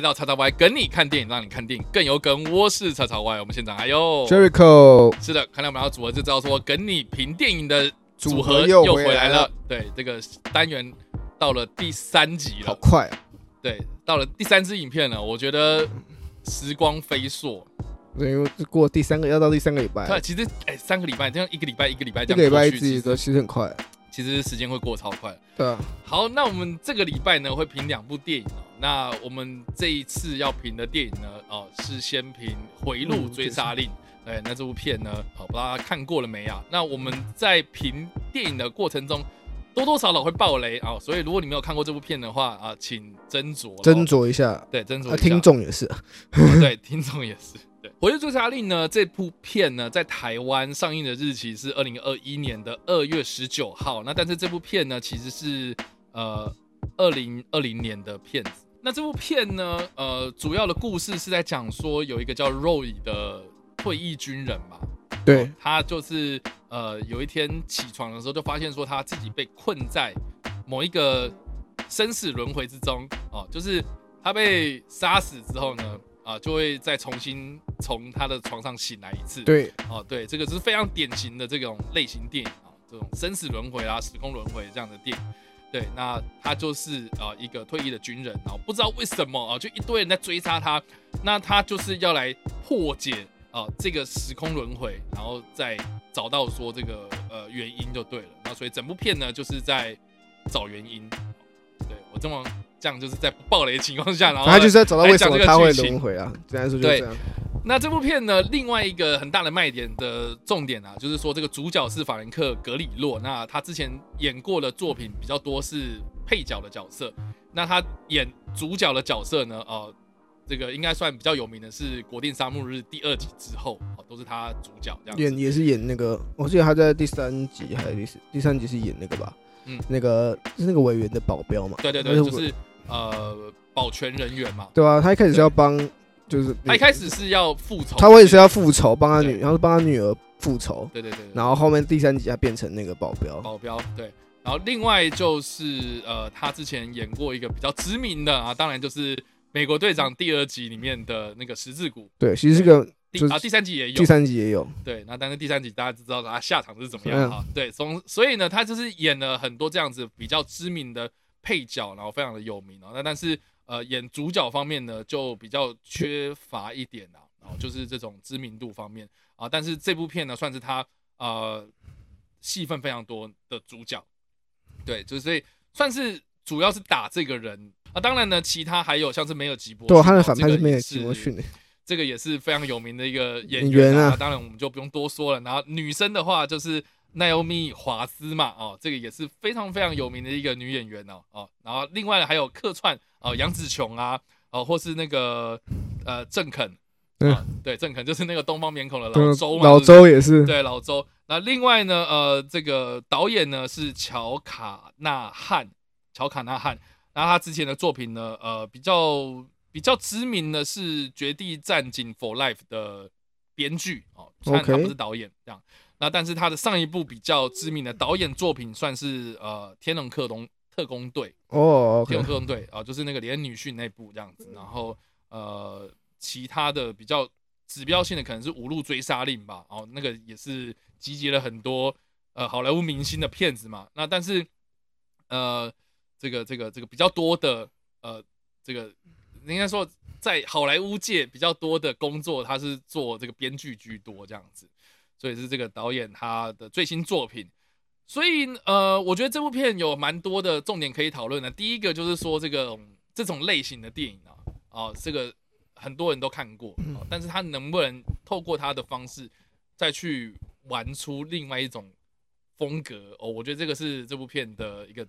来到叉叉 Y 跟你看电影，让你看电影更有梗。我是叉叉 Y，我们现场还有 Jericho。是的，看来我们要组合就知道说跟你评电影的组合又回来了。对，这个单元到了第三集了，好快啊！对，到了第三支影片了，我觉得时光飞速。对，因为过第三个要到第三个礼拜。对，其实哎，三个礼拜这样一个礼拜一个礼拜这样，一个礼拜一集都其实很快。其实时间会过超快。对啊。好，那我们这个礼拜呢会评两部电影。那我们这一次要评的电影呢，哦，是先评《回路追杀令》。对，那这部片呢，好，不知道大家看过了没啊？那我们在评电影的过程中，多多少少会爆雷啊。所以如果你没有看过这部片的话啊，请斟酌斟酌一下。对，斟酌一下。听众也是。对，听众也是。对，《回路追杀令》呢，这部片呢，在台湾上映的日期是二零二一年的二月十九号。那但是这部片呢，其实是呃二零二零年的片子。那这部片呢，呃，主要的故事是在讲说有一个叫 Roy 的退役军人嘛。对。他就是呃有一天起床的时候，就发现说他自己被困在某一个生死轮回之中哦，就是他被杀死之后呢。啊，就会再重新从他的床上醒来一次。对，哦，对，这个是非常典型的这种类型电影啊，这种生死轮回啊、时空轮回这样的电影。对，那他就是呃一个退役的军人，然后不知道为什么啊，就一堆人在追杀他，那他就是要来破解啊这个时空轮回，然后再找到说这个呃原因就对了。那所以整部片呢就是在找原因。对，我这么。这样就是在不爆雷的情况下，然后他就是在找到为什么他会轮回啊？这样说就这样。那这部片呢，另外一个很大的卖点的重点啊，就是说这个主角是法兰克·格里洛。那他之前演过的作品比较多是配角的角色。那他演主角的角色呢，呃，这个应该算比较有名的是《国定沙漠日》第二集之后，哦，都是他主角这样。演也是演那个，我记得他在第三集还是第四第三集是演那个吧？嗯，那个是那个委员的保镖嘛？对对对，就是。呃，保全人员嘛，对啊，他一开始是要帮，就是他一开始是要复仇，他也是要复仇，帮他女，然后帮他女儿复仇，对对对，然后后面第三集他变成那个保镖，保镖，对，然后另外就是呃，他之前演过一个比较知名的啊，当然就是美国队长第二集里面的那个十字骨，对，其实这个第啊第三集也有，第三集也有，对，那但是第三集大家知道他下场是怎么样啊？对，从所以呢，他就是演了很多这样子比较知名的配角，然后非常的有名啊，那但是。呃，演主角方面呢，就比较缺乏一点啊，然后就是这种知名度方面啊，但是这部片呢，算是他呃戏份非常多的主角，对，就是所以算是主要是打这个人啊，当然呢，其他还有像是梅尔吉伯逊，对，他的反派是梅尔吉伯逊，这个也是非常有名的一个演员啊，当然我们就不用多说了，然后女生的话就是。奈欧米·华斯嘛，哦，这个也是非常非常有名的一个女演员哦，哦，然后另外还有客串哦，杨紫琼啊，哦，或是那个呃郑肯，对对，郑肯就是那个东方面孔的老周嘛，老周也是，对老周。那另外呢，呃，这个导演呢是乔卡纳汉，乔卡纳汉。然后他之前的作品呢，呃，比较比较知名的是《绝地战警 For Life》的编剧哦，虽然他不是导演这样。那但是他的上一部比较知名的导演作品算是呃《天龙特工特工队》哦，《天龙特工队》啊，就是那个连女婿那部这样子。然后呃，其他的比较指标性的可能是《五路追杀令》吧，哦，那个也是集结了很多呃好莱坞明星的片子嘛。那但是呃，这个这个这个比较多的呃，这个应该说在好莱坞界比较多的工作，他是做这个编剧居多这样子。所以是这个导演他的最新作品，所以呃，我觉得这部片有蛮多的重点可以讨论的。第一个就是说这个这种类型的电影啊，啊，这个很多人都看过，但是他能不能透过他的方式再去玩出另外一种风格哦？我觉得这个是这部片的一个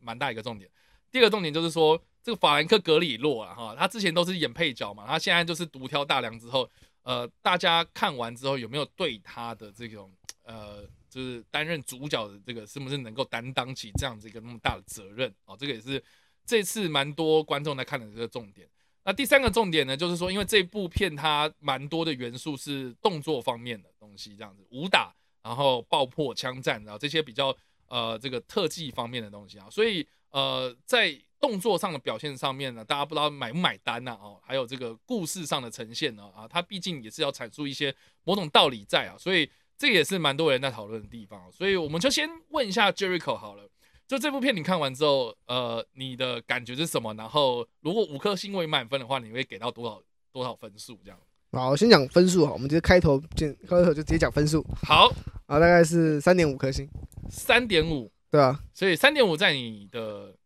蛮大一个重点。第二个重点就是说这个法兰克·格里洛啊，哈，他之前都是演配角嘛，他现在就是独挑大梁之后。呃，大家看完之后有没有对他的这种呃，就是担任主角的这个是不是能够担当起这样子一个那么大的责任啊？这个也是这次蛮多观众在看的这个重点。那第三个重点呢，就是说，因为这部片它蛮多的元素是动作方面的东西，这样子武打，然后爆破、枪战，然后这些比较呃这个特技方面的东西啊，所以呃，在动作上的表现上面呢，大家不知道买不买单呐？哦，还有这个故事上的呈现呢，啊，它毕竟也是要阐述一些某种道理在啊，所以这也是蛮多人在讨论的地方。所以我们就先问一下 Jericho 好了，就这部片你看完之后，呃，你的感觉是什么？然后如果五颗星为满分的话，你会给到多少多少分数？这样？好，先讲分数哈，我们直接开头就开头就直接讲分数。好，啊，大概是三点五颗星，三点五，对啊，所以三点五在你的。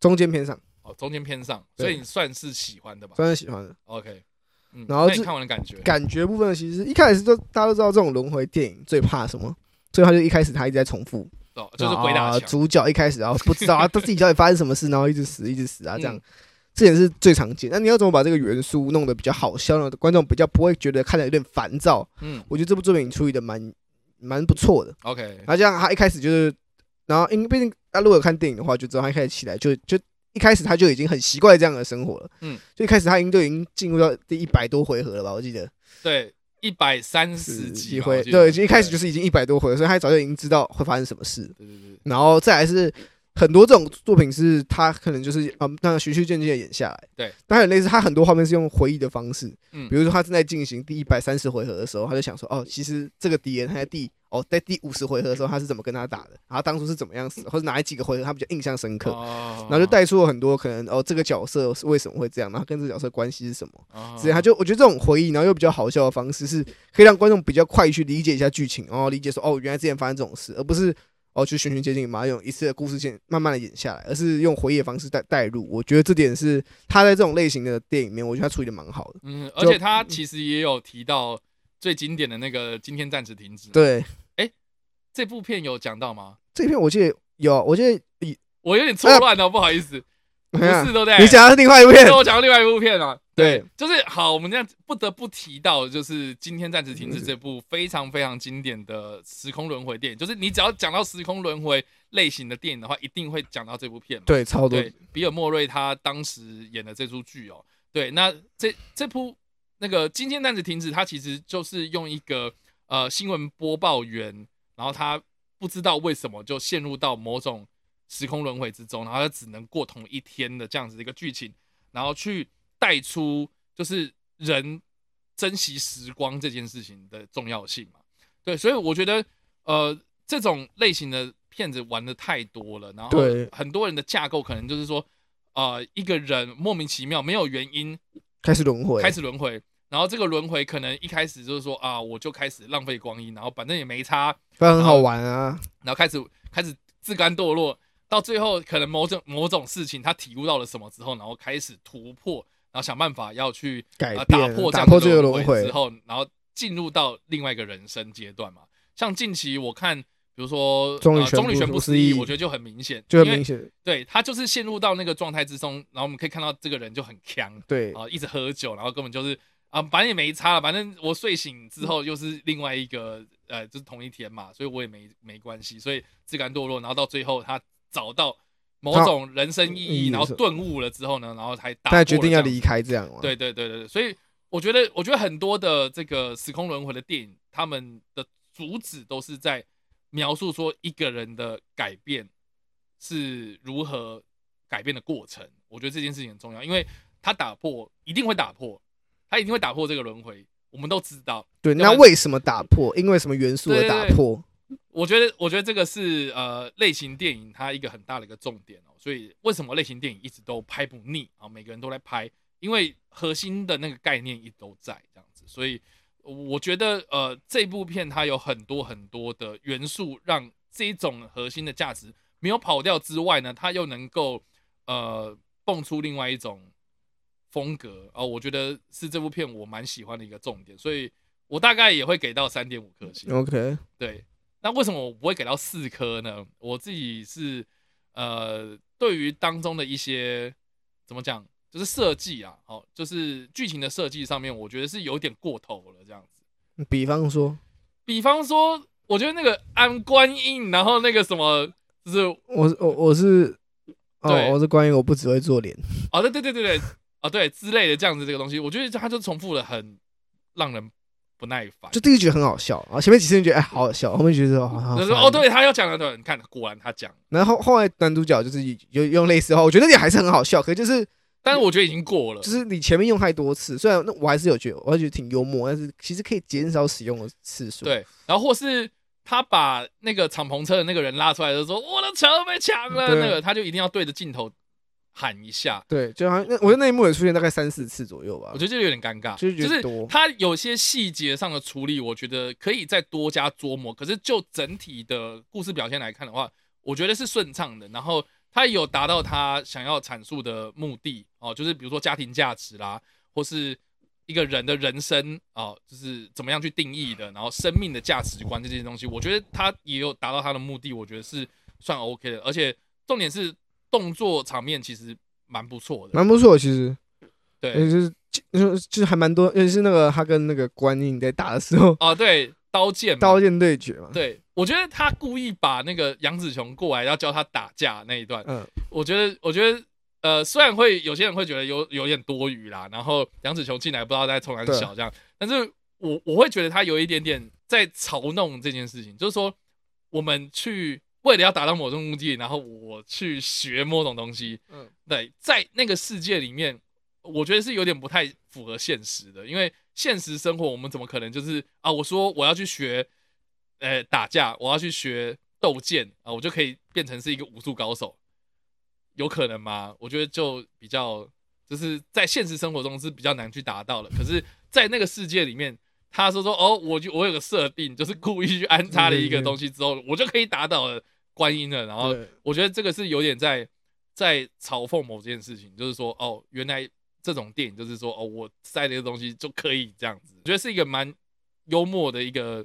中间偏上哦，中间偏上，所以你算是喜欢的吧？算是喜欢的。OK，嗯，然后你看完的感觉，感觉部分其实一开始就大家都知道，这种轮回电影最怕什么？所以他就一开始他一直在重复，哦，就是鬼打墙。主角一开始然后 不知道啊，他自己到底发生什么事，然后一直死，一直死啊，这样，这也是最常见。那你要怎么把这个元素弄得比较好笑呢？观众比较不会觉得看着有点烦躁。嗯，我觉得这部作品处理的蛮蛮不错的。OK，然后这样他一开始就是，然后因为毕竟他如果有看电影的话，就知道他一开始起来就就。一开始他就已经很习惯这样的生活了，嗯，就一开始他已经就已经进入到第一百多回合了吧？我记得，对，一百三十几回，对，一开始就是已经一百多回合，所以他早就已经知道会发生什么事，对对对，然后再来是。很多这种作品是他可能就是嗯，那循序渐进的演下来。对，但很类似，他很多画面是用回忆的方式。嗯，比如说他正在进行第一百三十回合的时候，他就想说，哦，其实这个敌人他在第哦，在第五十回合的时候他是怎么跟他打的，然后当初是怎么样死的，或者哪几个回合他比较印象深刻。哦，然后就带出了很多可能哦，这个角色是为什么会这样，然后跟这个角色关系是什么。哦，所以他就我觉得这种回忆，然后又比较好笑的方式，是可以让观众比较快去理解一下剧情，然后理解说，哦，原来之前发生这种事，而不是。哦，去循序渐进嘛，用一次的故事线慢慢的演下来，而是用回忆的方式带带入。我觉得这点是他在这种类型的电影里面，我觉得他处理的蛮好的。嗯，而且他其实也有提到最经典的那个“今天暂时停止”。对，哎、欸，这部片有讲到吗？这片我记得有，我记得我有点错乱了，不好意思。不是，对不对？你讲的是另外一部片，我讲的另外一部片啊。对，就是好，我们这样不得不提到，就是今天暂时停止这部非常非常经典的时空轮回电影。就是你只要讲到时空轮回类型的电影的话，一定会讲到这部片。对，超多。比尔莫瑞他当时演的这出剧哦，对，那这这部那个今天暂时停止，它其实就是用一个呃新闻播报员，然后他不知道为什么就陷入到某种。时空轮回之中，然后他只能过同一天的这样子的一个剧情，然后去带出就是人珍惜时光这件事情的重要性嘛。对，所以我觉得呃这种类型的片子玩的太多了，然后很多人的架构可能就是说呃一个人莫名其妙没有原因开始轮回，开始轮回，然后这个轮回可能一开始就是说啊我就开始浪费光阴，然后反正也没差，不然很好玩啊，然后开始开始自甘堕落。到最后，可能某种某种事情，他体悟到了什么之后，然后开始突破，然后想办法要去改变、打破这样的轮回之后，然后进入到另外一个人生阶段嘛。像近期我看，比如说《终终女全不思议》，我觉得就很明显，就很明显，对他就是陷入到那个状态之中，然后我们可以看到这个人就很强，对啊，一直喝酒，然后根本就是啊，反正也没差了，反正我睡醒之后又是另外一个，呃，就是同一天嘛，所以我也没没关系，所以自甘堕落，然后到最后他。找到某种人生意义，然后顿悟了之后呢，然后才打，他决定要离开这样。对对对对，所以我觉得，我觉得很多的这个时空轮回的电影，他们的主旨都是在描述说一个人的改变是如何改变的过程。我觉得这件事情很重要，因为他打破，一定会打破，他一定会打破这个轮回。我们都知道，对，那为什么打破？因为什么元素而打破？我觉得，我觉得这个是呃类型电影它一个很大的一个重点哦，所以为什么类型电影一直都拍不腻啊？每个人都在拍，因为核心的那个概念一直都在这样子，所以我觉得呃这部片它有很多很多的元素，让这种核心的价值没有跑掉之外呢，它又能够呃蹦出另外一种风格啊，我觉得是这部片我蛮喜欢的一个重点，所以我大概也会给到三点五颗星。OK，对。那为什么我不会给到四颗呢？我自己是，呃，对于当中的一些怎么讲，就是设计啊，哦，就是剧情的设计上面，我觉得是有点过头了，这样子。比方说，比方说，我觉得那个安观音，然后那个什么，就是我我我是，哦，我是观音，我不只会做脸。哦，对对对对对，啊、哦，对之类的这样子这个东西，我觉得它就重复了很让人不耐烦。就第一局很好笑，然后前面几次你觉得哎好好笑，后面觉得好就是哦，对他要讲的对，你看果然他讲。然后后来男主角就是有用类似的话，我觉得也还是很好笑，可是就是。但是我觉得已经过了，就是你前面用太多次，虽然那我还是有觉得，我还觉得挺幽默，但是其实可以减少使用的次数。对，然后或是他把那个敞篷车的那个人拉出来的时候，我的车被抢了，那个他就一定要对着镜头喊一下。对，就好像那我觉得那一幕也出现大概三四次左右吧。我觉得这有点尴尬，就是就是他有些细节上的处理，我觉得可以再多加琢磨。可是就整体的故事表现来看的话，我觉得是顺畅的。然后。他有达到他想要阐述的目的哦，就是比如说家庭价值啦，或是一个人的人生哦，就是怎么样去定义的，然后生命的价值观这些东西，我觉得他也有达到他的目的，我觉得是算 OK 的。而且重点是动作场面其实蛮不错的，蛮不错，其实。对，就是就是就是还蛮多，尤其是那个他跟那个观音在打的时候啊，对。刀剑，刀剑对决嘛？对，我觉得他故意把那个杨子琼过来要教他打架那一段，嗯，我觉得，我觉得，呃，虽然会有些人会觉得有有点多余啦，然后杨紫琼进来不知道在冲还是小这样，但是我我会觉得他有一点点在嘲弄这件事情，就是说我们去为了要达到某种目的，然后我去学某种东西，嗯，对，在那个世界里面，我觉得是有点不太符合现实的，因为。现实生活，我们怎么可能就是啊？我说我要去学，呃、欸，打架，我要去学斗剑啊，我就可以变成是一个武术高手，有可能吗？我觉得就比较，就是在现实生活中是比较难去达到的。可是，在那个世界里面，他说说哦，我就我有个设定，就是故意去安插了一个东西之后，我就可以打倒了观音了。然后，我觉得这个是有点在在嘲讽某件事情，就是说哦，原来。这种电影就是说，哦，我塞了一个东西就可以这样子，我觉得是一个蛮幽默的一个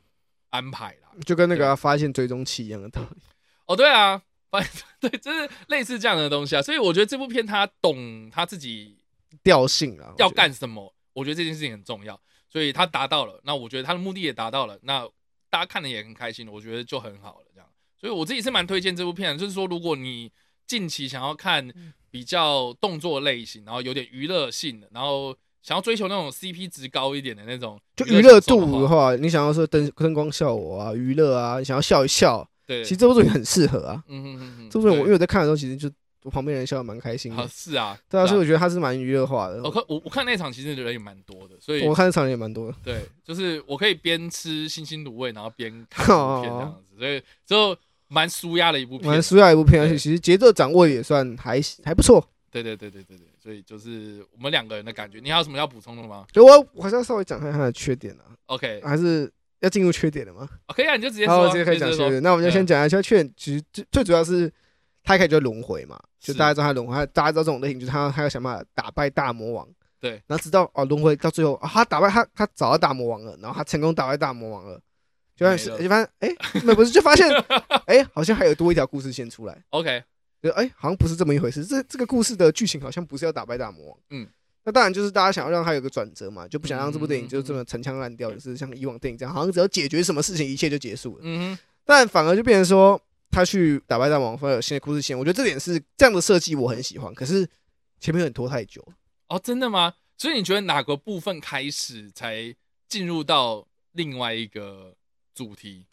安排啦，就跟那个发现追踪器一样的道理。哦，对啊，发现 对，就是类似这样的东西啊。所以我觉得这部片他懂他自己调性啊，要干什么。我觉得这件事情很重要，所以他达到了。那我觉得他的目的也达到了，那大家看的也很开心，我觉得就很好了。这样，所以我自己是蛮推荐这部片的，就是说如果你近期想要看。比较动作类型，然后有点娱乐性的，然后想要追求那种 CP 值高一点的那种，就娱乐度的话，你想要说灯灯光效果啊，娱乐啊，你想要笑一笑，对，其实这部作品很适合啊。嗯嗯嗯嗯，这部作品我因为我在看的时候，其实就我旁边人笑得蛮开心的。是啊，对啊，所以我觉得他是蛮娱乐化的。我看我我看那场其实人也蛮多的，所以我看那场人也蛮多的。对，就是我可以边吃星星卤味，然后边看片这样子，所以就蛮舒压的一部片，蛮舒压一部片，而且其实节奏掌握也算还还不错。对对对对对对，所以就是我们两个人的感觉。你还有什么要补充的吗？就我我还是要稍微讲一下他的缺点啊。OK，还是要进入缺点的吗可以啊，你就直接说，直接可以讲缺点。那我们就先讲一下缺点。其实最最主要是他一开始就轮回嘛，就大家知道他轮回，大家知道这种类型，就是他他要想办法打败大魔王。对，然后直到哦轮回到最后，他打败他他找到大魔王了，然后他成功打败大魔王了，就发现就发现哎，那不是就发现 哎，好像还有多一条故事线出来。OK 就。哎、欸，好像不是这么一回事。这这个故事的剧情好像不是要打败大魔王。嗯，那当然就是大家想要让他有个转折嘛，就不想让这部电影就这么陈腔滥调，就是像以往电影这样，好像只要解决什么事情，一切就结束了。嗯哼。但反而就变成说，他去打败大魔王，反而有新的故事线。我觉得这点是这样的设计，我很喜欢。可是前面有点拖太久。哦，真的吗？所以你觉得哪个部分开始才进入到另外一个主题？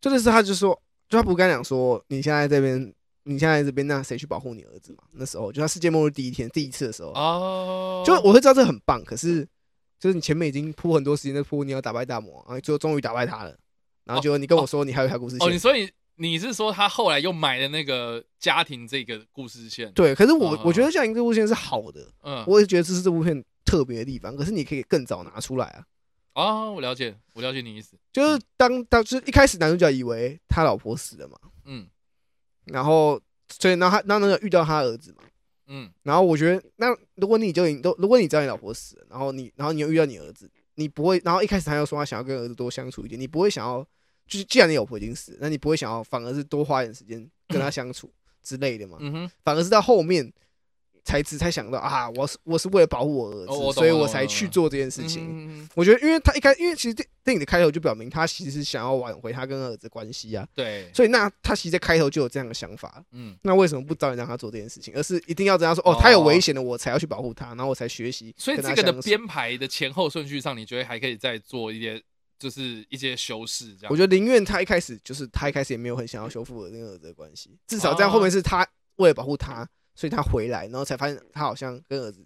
真的是他就说，就他不敢讲说，你现在这边。你现在这边，那谁去保护你儿子嘛？那时候就他世界末日第一天，第一次的时候哦，就我会知道这很棒。可是就是你前面已经铺很多时间在铺你要打败大魔王，然后最后终于打败他了。然后就你跟我说你还有一条故事线。哦，你所以你是说他后来又买了那个家庭这个故事线？对，可是我我觉得家庭这部线是好的，嗯，我也觉得这是这部片特别的地方。可是你可以更早拿出来啊。哦，我了解，我了解你意思，就是当当就是一开始男主角以为他老婆死了嘛，嗯。然后，所以，然后他，那那个遇到他儿子嘛，嗯，然后我觉得，那如果你就已都，如果你知道你老婆死了，然后你，然后你又遇到你儿子，你不会，然后一开始他又说他想要跟儿子多相处一点，你不会想要，就是既然你老婆已经死了，那你不会想要，反而是多花一点时间跟她 相处之类的嘛，嗯哼，反而是到后面，才只才想到啊，我是我是为了保护我儿子，哦、我所以我才去做这件事情。嗯、我觉得，因为他一开，因为其实电电影的开头就表明他其实是想要挽回他跟儿子的关系啊。对，所以那他其实在开头就有这样的想法。嗯，那为什么不早点让他做这件事情，而是一定要这样说？哦，他有危险的，我才要去保护他，然后我才学习。所以这个的编排的前后顺序上，你觉得还可以再做一些，就是一些修饰？这样，我觉得宁愿他一开始就是他一开始也没有很想要修复跟儿子的关系，至少这样后面是他为了保护他。所以他回来，然后才发现他好像跟儿子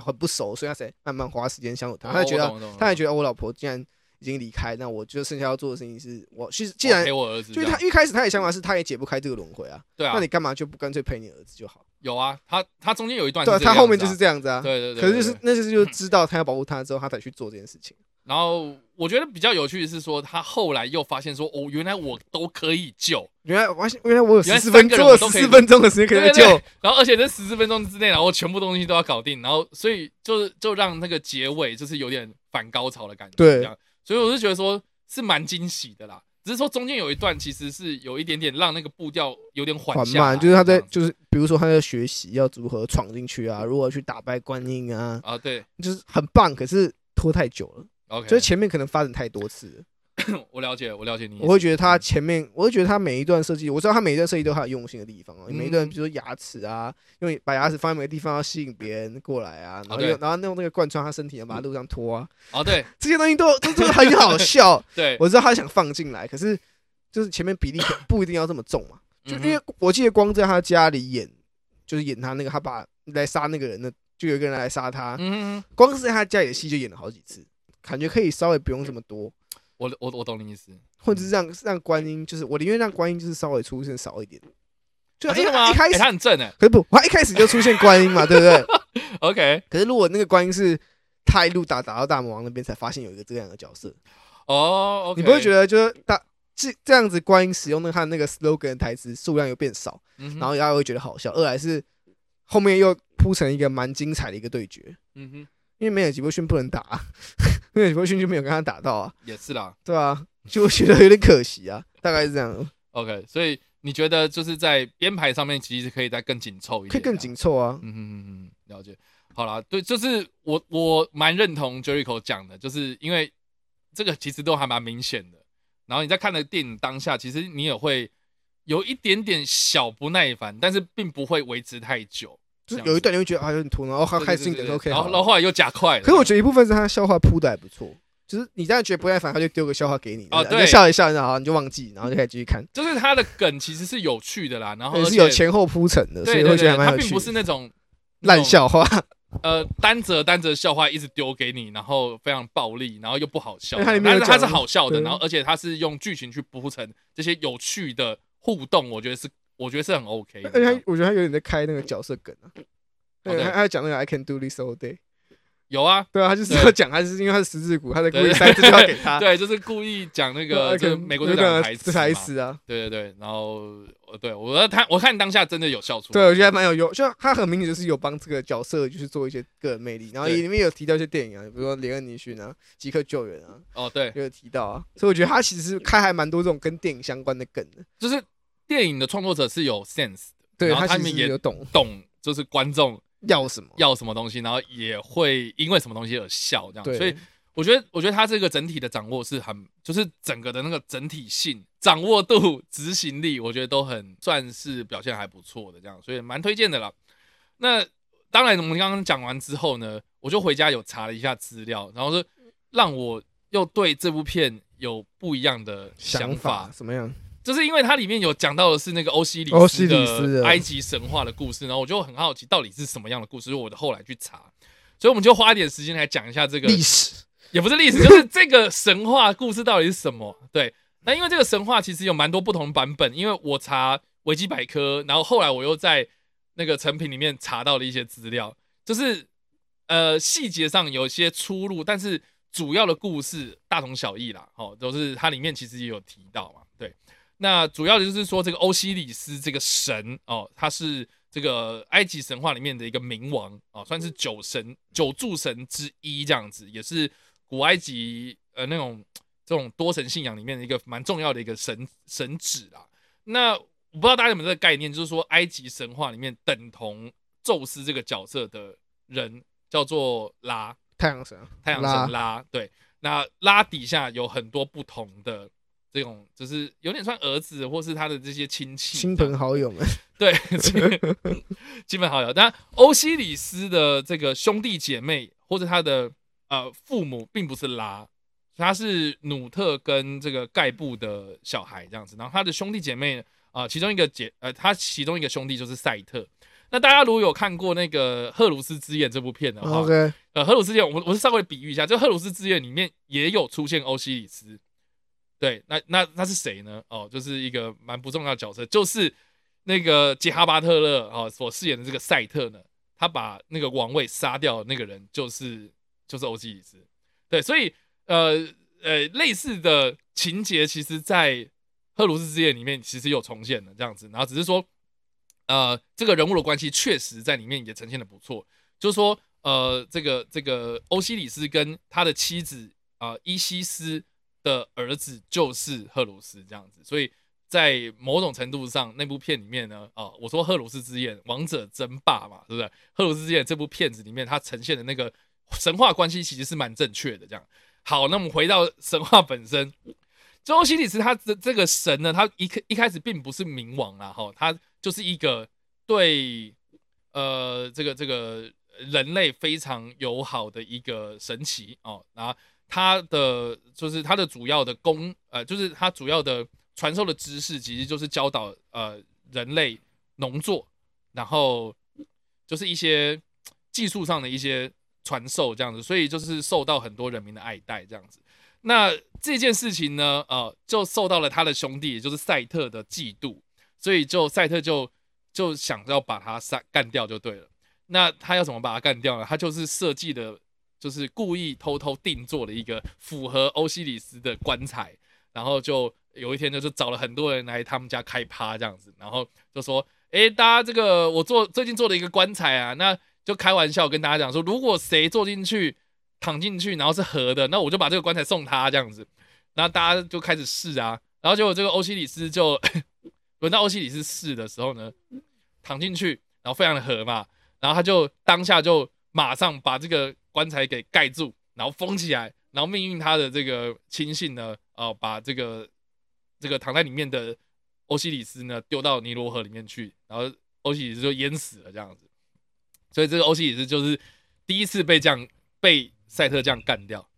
很不熟，所以他才慢慢花时间相处他。他就觉得，他还觉得我老婆既然已经离开，那我就剩下要做的事情是我其实既然陪我儿子，就是他一开始他的想法是他也解不开这个轮回啊。对啊，那你干嘛就不干脆陪你儿子就好？有啊，他他中间有一段，对，他后面就是这样子啊。对对对。可是就是那就是就知道他要保护他之后，他才去做这件事情。然后我觉得比较有趣的是说，他后来又发现说，哦，原来我都可以救，原来我原来我有十四分钟，十四分钟的时间可以救，然后而且这十四分钟之内，然后全部东西都要搞定，然后所以就是就让那个结尾就是有点反高潮的感觉，对，所以我是觉得说是蛮惊喜的啦，只是说中间有一段其实是有一点点让那个步调有点缓慢，就是他在就是比如说他在学习要如何闯进去啊，如何去打败观音啊，啊对，就是很棒，可是拖太久了。OK，所以前面可能发展太多次，我了解，我了解你。我会觉得他前面，我会觉得他每一段设计，我知道他每一段设计都有他用心的地方啊。每一段，比如说牙齿啊，用把牙齿放在每个地方要吸引别人过来啊，然后然后用那个贯穿他身体，把他路上拖啊。哦，对，这些东西都都都很好笑。对，我知道他想放进来，可是就是前面比例不一定要这么重嘛。就因为我记得光在他家里演，就是演他那个他爸来杀那个人的，就有一个人来杀他。嗯，光是在他家里的戏就演了好几次。感觉可以稍微不用这么多，我我我懂你意思，或者是让让观音，就是我宁愿让观音就是稍微出现少一点，就真的吗？一开始他很正哎，可是不，他一开始就出现观音嘛，对不对？OK，可是如果那个观音是他一路打打到大魔王那边才发现有一个这样的角色，哦，你不会觉得就是大这这样子观音使用的他那个 slogan 的台词数量又变少，然后大家会觉得好笑。二来是后面又铺成一个蛮精彩的一个对决，嗯哼。因为梅尔吉布逊不能打，梅尔吉布逊就没有跟他打到啊。也是啦，对啊，就觉得有点可惜啊，大概是这样。OK，所以你觉得就是在编排上面其实可以再更紧凑一点，可以更紧凑啊。嗯嗯嗯，了解。好啦，对，就是我我蛮认同 Jericho 讲的，就是因为这个其实都还蛮明显的。然后你在看的电影当下，其实你也会有一点点小不耐烦，但是并不会维持太久。就是有一段你会觉得啊有点突，然后他开始进点都可以，然后然后后来又加快了。可是我觉得一部分是他笑话铺的还不错，就是你这样觉得不耐烦，他就丢个笑话给你，哦，对，就笑一笑，然后你就忘记，然后就可以继续看。就是他的梗其实是有趣的啦，然后也是有前后铺陈的，所以会觉得蛮有趣。他并不是那种烂笑话，呃，单则单则笑话一直丢给你，然后非常暴力，然后又不好笑。但是他是好笑的，然后而且他是用剧情去铺陈这些有趣的互动，我觉得是我觉得是很 OK。而且他我觉得他有点在开那个角色梗啊。对，他讲那个 I can do this all day，有啊，对啊，他就是要讲，他是因为他是十字骨，他在故意塞这句话给他，对，就是故意讲那个就美国队长的台词台词啊，对对对，然后呃，对我他我看当下真的有笑出，对我觉得还蛮有用，就他很明显就是有帮这个角色就是做一些个人魅力，然后里面有提到一些电影啊，比如说连恩尼逊啊，即刻救援啊，哦对，有提到啊，所以我觉得他其实开还蛮多这种跟电影相关的梗的，就是电影的创作者是有 sense 的，对，然后他们也懂懂，就是观众。要什么要什么东西，然后也会因为什么东西而笑，这样。所以我觉得，我觉得他这个整体的掌握是很，就是整个的那个整体性、掌握度、执行力，我觉得都很算是表现还不错的，这样。所以蛮推荐的啦。那当然，我们刚刚讲完之后呢，我就回家有查了一下资料，然后是让我又对这部片有不一样的想法。想法什么样？就是因为它里面有讲到的是那个欧西里斯的埃及神话的故事，然后我就很好奇到底是什么样的故事，所以我的后来去查，所以我们就花一点时间来讲一下这个历史，也不是历史，就是这个神话故事到底是什么？对，那因为这个神话其实有蛮多不同版本，因为我查维基百科，然后后来我又在那个成品里面查到了一些资料，就是呃细节上有一些出入，但是主要的故事大同小异啦，哦，都是它里面其实也有提到嘛，对。那主要的就是说，这个欧西里斯这个神哦，他是这个埃及神话里面的一个冥王哦，算是九神九柱神之一这样子，也是古埃及呃那种这种多神信仰里面的一个蛮重要的一个神神祇啦。那我不知道大家有没有这个概念，就是说埃及神话里面等同宙斯这个角色的人叫做拉，太阳神，太阳神拉，拉。对，那拉底下有很多不同的这种，就是有点算儿子或是他的这些亲戚、亲朋好友们。对，亲朋好友。但欧西里斯的这个兄弟姐妹或者他的呃父母并不是拉。他是努特跟这个盖布的小孩这样子，然后他的兄弟姐妹啊、呃，其中一个姐呃，他其中一个兄弟就是赛特。那大家如果有看过那个《赫鲁斯之眼》这部片的话，OK，呃，《赫鲁斯之眼》我我是稍微比喻一下，就《赫鲁斯之眼》里面也有出现欧西里斯。对，那那那是谁呢？哦，就是一个蛮不重要的角色，就是那个杰哈巴特勒哦所饰演的这个赛特呢，他把那个王位杀掉那个人就是就是欧西里斯。对，所以。呃呃，类似的情节，其实，在《赫鲁斯之夜》里面其实有重现的这样子，然后只是说，呃，这个人物的关系确实在里面也呈现的不错。就是说，呃，这个这个欧西里斯跟他的妻子啊、伊西斯的儿子就是赫鲁斯这样子，所以在某种程度上，那部片里面呢，啊、我说《赫鲁斯之眼》王者争霸嘛，对不对？《赫鲁斯之眼》这部片子里面，它呈现的那个神话关系其实是蛮正确的，这样。好，那我们回到神话本身。就欧西里斯他的这个神呢，他一开一开始并不是冥王啊，哈，他就是一个对呃这个这个人类非常友好的一个神祇哦。然后他的就是他的主要的功呃，就是他主要的传授的知识，其实就是教导呃人类农作，然后就是一些技术上的一些。传授这样子，所以就是受到很多人民的爱戴这样子。那这件事情呢，呃，就受到了他的兄弟，也就是赛特的嫉妒，所以就赛特就就想要把他杀干掉就对了。那他要怎么把他干掉呢？他就是设计的，就是故意偷偷定做了一个符合欧西里斯的棺材，然后就有一天就是找了很多人来他们家开趴这样子，然后就说：“诶，大家这个我做最近做了一个棺材啊，那。”就开玩笑跟大家讲说，如果谁坐进去、躺进去，然后是合的，那我就把这个棺材送他这样子。然后大家就开始试啊，然后结果这个欧西里斯就 轮到欧西里斯试的时候呢，躺进去，然后非常的合嘛，然后他就当下就马上把这个棺材给盖住，然后封起来，然后命运他的这个亲信呢，哦、呃，把这个这个躺在里面的欧西里斯呢丢到尼罗河里面去，然后欧西里斯就淹死了这样子。所以这个欧西里斯就是第一次被这样被赛特这样干掉，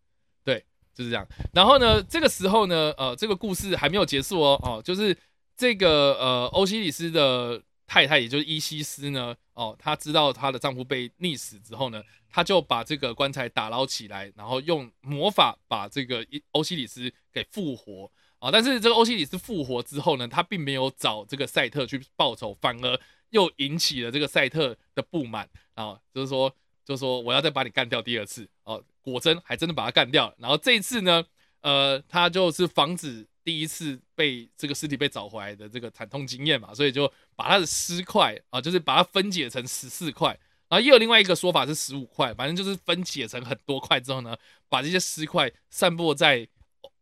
对，就是这样。然后呢，这个时候呢，呃，这个故事还没有结束哦，哦，就是这个呃欧西里斯的太太，也就是伊西斯呢，哦，她知道她的丈夫被溺死之后呢，她就把这个棺材打捞起来，然后用魔法把这个欧西里斯给复活啊。但是这个欧西里斯复活之后呢，他并没有找这个赛特去报仇，反而又引起了这个赛特的不满。啊，就是说，就是说，我要再把你干掉第二次哦，果真还真的把他干掉了。然后这一次呢，呃，他就是防止第一次被这个尸体被找回来的这个惨痛经验嘛，所以就把他的尸块啊，就是把它分解成十四块，然后也有另外一个说法是十五块，反正就是分解成很多块之后呢，把这些尸块散布在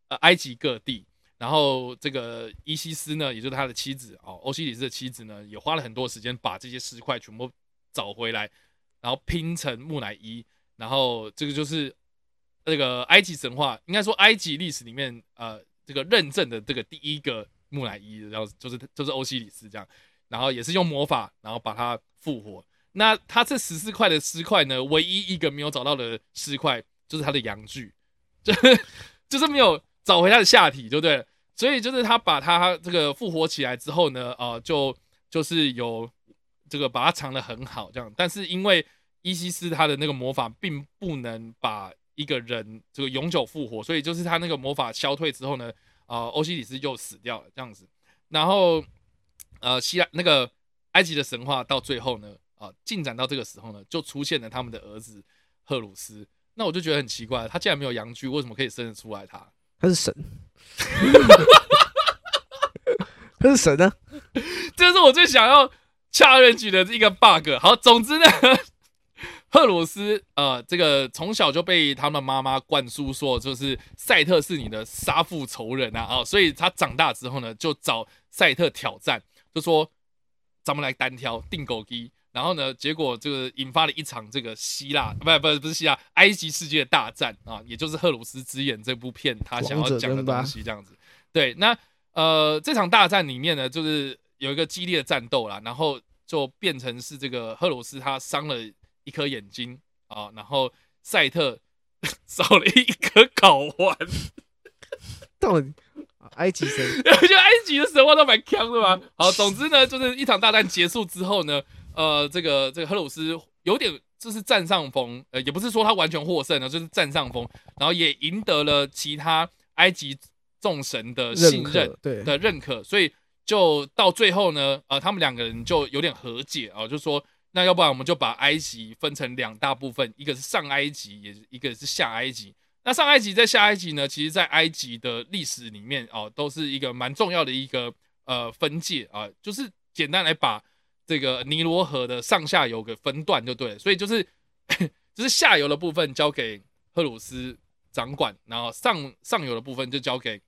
呃埃及各地。然后这个伊西斯呢，也就是他的妻子哦，欧西里斯的妻子呢，也花了很多时间把这些尸块全部。找回来，然后拼成木乃伊，然后这个就是那个埃及神话，应该说埃及历史里面，呃，这个认证的这个第一个木乃伊，然后就是就是欧西里斯这样，然后也是用魔法，然后把它复活。那他这十四块的尸块呢，唯一一个没有找到的尸块就是他的阳具，就是就是没有找回他的下体，对不对？所以就是他把他这个复活起来之后呢，呃，就就是有。这个把它藏得很好，这样，但是因为伊西斯他的那个魔法并不能把一个人这个永久复活，所以就是他那个魔法消退之后呢，啊、呃，欧西里斯又死掉了，这样子。然后，呃，希腊那个埃及的神话到最后呢，啊、呃，进展到这个时候呢，就出现了他们的儿子赫鲁斯。那我就觉得很奇怪，他既然没有阳具，为什么可以生得出来他？他是神，他是神呢？这是我最想要。恰人举的一个 bug，好，总之呢，赫鲁斯呃，这个从小就被他们妈妈灌输说，就是赛特是你的杀父仇人啊，啊，所以他长大之后呢，就找赛特挑战，就说咱们来单挑定狗机，然后呢，结果这个引发了一场这个希腊不不不是希腊埃及世界的大战啊，也就是赫鲁斯之眼这部片他想要讲的东西这样子。对，那呃这场大战里面呢，就是有一个激烈的战斗啦，然后就变成是这个赫鲁斯他伤了一颗眼睛啊，然后赛特 少了一颗睾丸。到底埃及神，我觉得埃及的神话都蛮强的嘛。好，总之呢，就是一场大战结束之后呢。呃，这个这个赫鲁斯有点就是占上风，呃，也不是说他完全获胜了，就是占上风，然后也赢得了其他埃及众神的信任，对的认可，所以就到最后呢，呃，他们两个人就有点和解啊，就说那要不然我们就把埃及分成两大部分，一个是上埃及，也一个是下埃及。那上埃及在下埃及呢，其实在埃及的历史里面哦，都是一个蛮重要的一个呃分界啊，就是简单来把。这个尼罗河的上下游给分段就对了，所以就是 就是下游的部分交给赫鲁斯掌管，然后上上游的部分就交给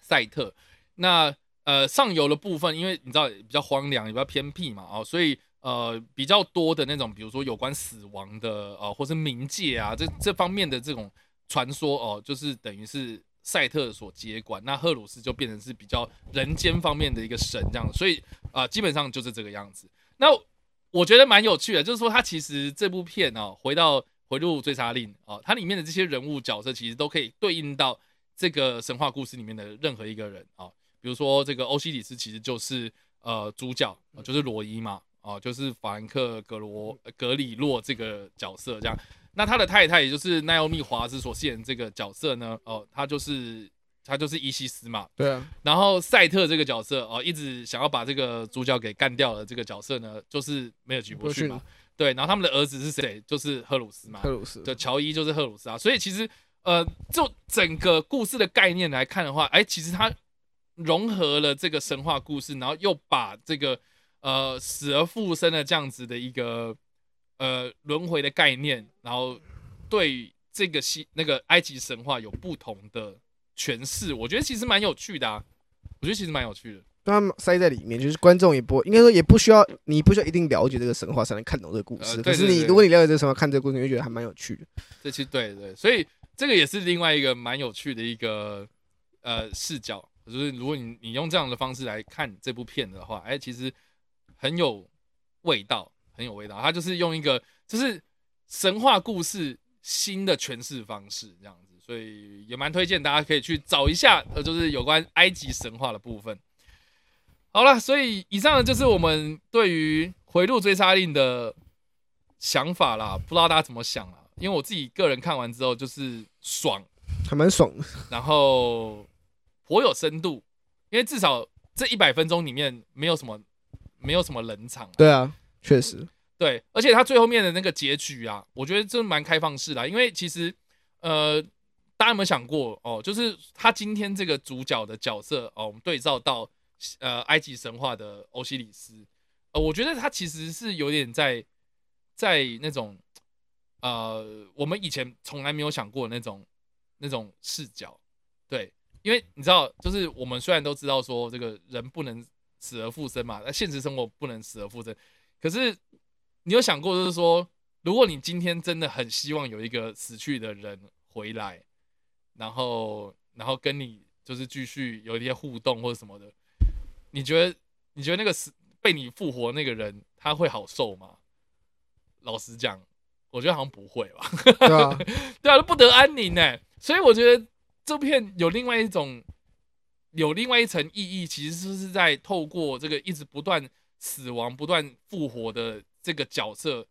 赛特。那呃上游的部分，因为你知道比较荒凉，也比较偏僻嘛，哦，所以呃比较多的那种，比如说有关死亡的呃，或是冥界啊这这方面的这种传说哦，就是等于是。赛特所接管，那赫鲁斯就变成是比较人间方面的一个神这样，所以啊、基本上就是这个样子。那我觉得蛮有趣的，就是说他其实这部片哦，回到回路追杀令哦，它里面的这些人物角色其实都可以对应到这个神话故事里面的任何一个人啊、比如说这个欧西里斯其实就是呃主角，就是罗伊嘛，哦，就是法兰克格罗格里洛这个角色这样。那他的太太，也就是奈奥米华兹所饰演这个角色呢？哦，他就是他就是伊西斯嘛。对啊。然后赛特这个角色哦，一直想要把这个主角给干掉的。这个角色呢，就是梅尔吉伯逊嘛。对。然后他们的儿子是谁？就是赫鲁斯嘛。赫鲁斯。对，乔伊就是赫鲁斯啊。所以其实呃，就整个故事的概念来看的话，哎，其实它融合了这个神话故事，然后又把这个呃死而复生的这样子的一个。呃，轮回的概念，然后对这个西那个埃及神话有不同的诠释，我觉得其实蛮有趣的啊。我觉得其实蛮有趣的，他们塞在里面，就是观众也不应该说也不需要，你不需要一定了解这个神话才能看懂这个故事。呃、对对对，可是你如果你了解这个神话，看这个故事，你会觉得还蛮有趣的。这其实对对，所以这个也是另外一个蛮有趣的一个呃视角，就是如果你你用这样的方式来看这部片的话，哎，其实很有味道。很有味道，他就是用一个就是神话故事新的诠释方式这样子，所以也蛮推荐大家可以去找一下，呃，就是有关埃及神话的部分。好了，所以以上呢就是我们对于《回路追杀令》的想法啦，不知道大家怎么想啊？因为我自己个人看完之后就是爽，还蛮爽的，然后颇有深度，因为至少这一百分钟里面没有什么没有什么冷场啊。对啊。确实，对，而且他最后面的那个结局啊，我觉得真蛮开放式的，因为其实，呃，大家有没有想过哦？就是他今天这个主角的角色哦，我们对照到呃埃及神话的欧西里斯，呃，我觉得他其实是有点在在那种呃我们以前从来没有想过的那种那种视角，对，因为你知道，就是我们虽然都知道说这个人不能死而复生嘛，那现实生活不能死而复生。可是，你有想过，就是说，如果你今天真的很希望有一个死去的人回来，然后，然后跟你就是继续有一些互动或者什么的，你觉得，你觉得那个死被你复活那个人他会好受吗？老实讲，我觉得好像不会吧。对啊，对啊，都不得安宁呢。所以我觉得这片有另外一种，有另外一层意义，其实是是在透过这个一直不断。死亡不断复活的这个角色，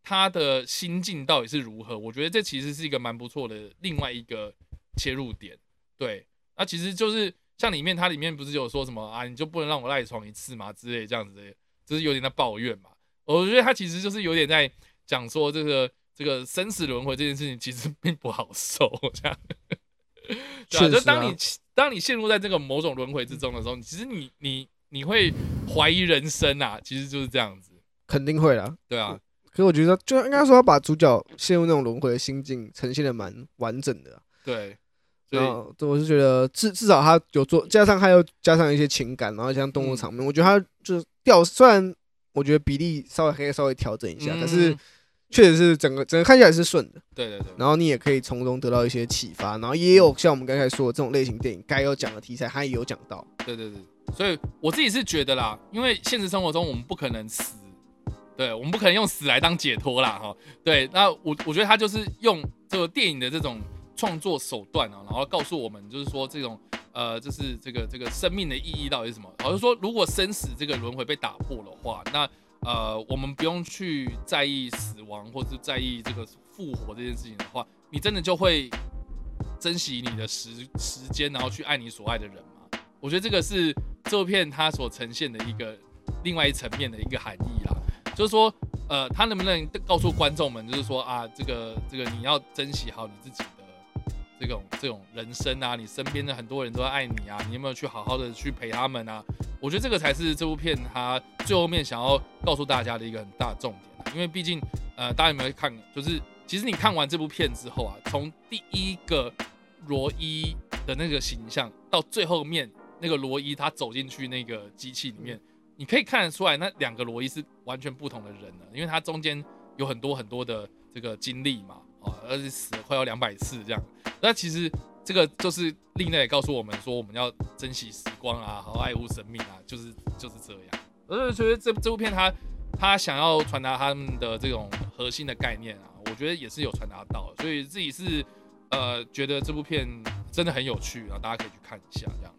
他的心境到底是如何？我觉得这其实是一个蛮不错的另外一个切入点。对，那其实就是像里面，它里面不是有说什么啊，你就不能让我赖床一次嘛之类这样子的，就是有点在抱怨嘛。我觉得他其实就是有点在讲说，这个这个生死轮回这件事情其实并不好受，这样。对啊，就当你当你陷入在这个某种轮回之中的时候，其实你你。你会怀疑人生啊，其实就是这样子，肯定会啦。对啊，可是我觉得，就应该说，要把主角陷入那种轮回的心境呈现的蛮完整的。对，所以我是觉得至至少他有做，加上他又加上一些情感，然后像动物场面，嗯、我觉得他就是调，虽然我觉得比例稍微可以稍微调整一下，嗯、可是确实是整个整个看起来是顺的。对对对。然后你也可以从中得到一些启发，然后也有像我们刚才说的这种类型电影该有讲的题材，他也有讲到。对对对。所以我自己是觉得啦，因为现实生活中我们不可能死，对，我们不可能用死来当解脱啦，哈。对，那我我觉得他就是用这个电影的这种创作手段啊，然后告诉我们，就是说这种呃，就是这个这个生命的意义到底是什么？好像说，如果生死这个轮回被打破的话，那呃，我们不用去在意死亡，或是在意这个复活这件事情的话，你真的就会珍惜你的时时间，然后去爱你所爱的人吗？我觉得这个是。这片它所呈现的一个另外一层面的一个含义啦，就是说，呃，他能不能告诉观众们，就是说啊，这个这个你要珍惜好你自己的这种这种人生啊，你身边的很多人都爱你啊，你有没有去好好的去陪他们啊？我觉得这个才是这部片它最后面想要告诉大家的一个很大重点，因为毕竟，呃，大家有没有看？就是其实你看完这部片之后啊，从第一个罗伊的那个形象到最后面。那个罗伊他走进去那个机器里面，你可以看得出来，那两个罗伊是完全不同的人了，因为他中间有很多很多的这个经历嘛，啊，而且死了快要两百次这样。那其实这个就是另类告诉我们说，我们要珍惜时光啊，好好爱护生命啊，就是就是这样。而且觉得这这部片他他想要传达他们的这种核心的概念啊，我觉得也是有传达到，所以自己是呃觉得这部片真的很有趣，然后大家可以去看一下这样。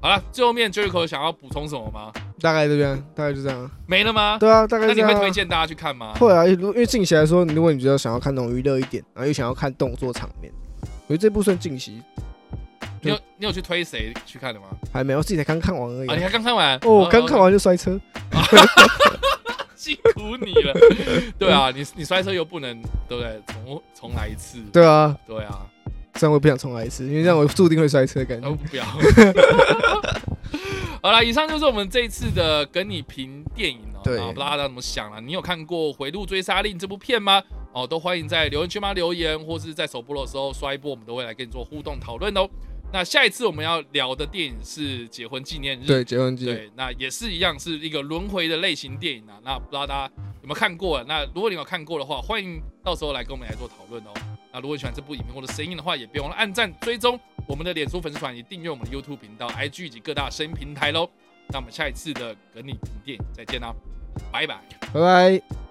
好了，最后面 Jericho 想要补充什么吗？大概这边，大概就这样。没了吗？对啊，大概这样。那你会推荐大家去看吗？会啊，因为近期来说，如果你觉得想要看那种娱乐一点，然后又想要看动作场面，我觉得这部算近期。你有你有去推谁去看的吗？还没有，我自己才刚看完而已。啊，你还刚看完？哦，我刚看完就摔车，辛苦你了。对啊，你你摔车又不能，对不对？重重来一次。对啊，对啊。这样我不想重来一次，因为这样我注定会摔车的感觉。哦、不要。好了，以上就是我们这一次的跟你评电影哦。对，不知道大家怎么想了？你有看过《回路追杀令》这部片吗？哦，都欢迎在留言区吗留言，或是在首播的时候刷一波，我们都会来跟你做互动讨论哦。那下一次我们要聊的电影是《结婚纪念日》。对，结婚纪念。对，那也是一样，是一个轮回的类型电影啊。那不知道大家有没有看过？那如果你有看过的话，欢迎到时候来跟我们来做讨论哦。那如果你喜欢这部影片或者声音的话，也别忘了按赞、追踪我们的脸书粉丝团，以及订阅我们的 YouTube 频道、IG 以及各大声音平台喽。那我们下一次的跟你评电影再见啦，拜拜，拜拜。